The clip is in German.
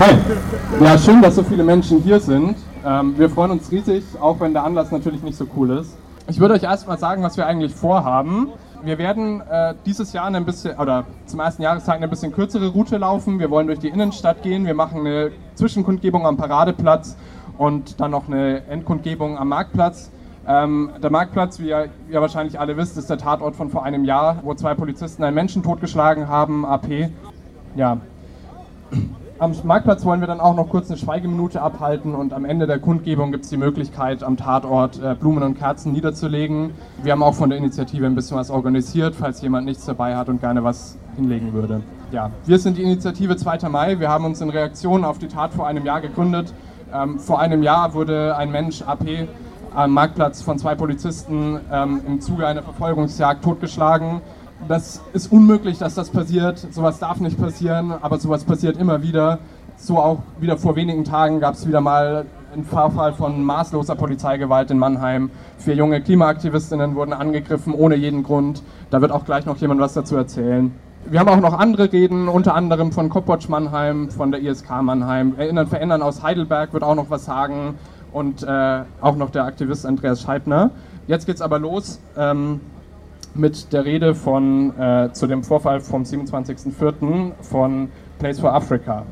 Hi. Ja, schön, dass so viele Menschen hier sind. Ähm, wir freuen uns riesig, auch wenn der Anlass natürlich nicht so cool ist. Ich würde euch erstmal sagen, was wir eigentlich vorhaben. Wir werden äh, dieses Jahr ein bisschen, oder zum ersten Jahrestag eine bisschen kürzere Route laufen. Wir wollen durch die Innenstadt gehen. Wir machen eine Zwischenkundgebung am Paradeplatz und dann noch eine Endkundgebung am Marktplatz. Ähm, der Marktplatz, wie ihr, ihr, wahrscheinlich alle wisst, ist der Tatort von vor einem Jahr, wo zwei Polizisten einen Menschen totgeschlagen haben, AP. Ja, am Marktplatz wollen wir dann auch noch kurz eine Schweigeminute abhalten und am Ende der Kundgebung gibt es die Möglichkeit, am Tatort äh, Blumen und Kerzen niederzulegen. Wir haben auch von der Initiative ein bisschen was organisiert, falls jemand nichts dabei hat und gerne was hinlegen würde. Ja, wir sind die Initiative 2. Mai. Wir haben uns in Reaktion auf die Tat vor einem Jahr gegründet. Ähm, vor einem Jahr wurde ein Mensch, AP, am Marktplatz von zwei Polizisten ähm, im Zuge einer Verfolgungsjagd totgeschlagen das ist unmöglich, dass das passiert. Sowas darf nicht passieren, aber sowas passiert immer wieder. So auch wieder vor wenigen Tagen gab es wieder mal einen Vorfall von maßloser Polizeigewalt in Mannheim. Vier junge Klimaaktivistinnen wurden angegriffen ohne jeden Grund. Da wird auch gleich noch jemand was dazu erzählen. Wir haben auch noch andere Reden, unter anderem von Copwatch Mannheim, von der ISK Mannheim. Erinnern, Verändern aus Heidelberg wird auch noch was sagen und äh, auch noch der Aktivist Andreas Scheibner. Jetzt geht's aber los. Ähm, mit der Rede von, äh, zu dem Vorfall vom 27.04. von Place for Africa.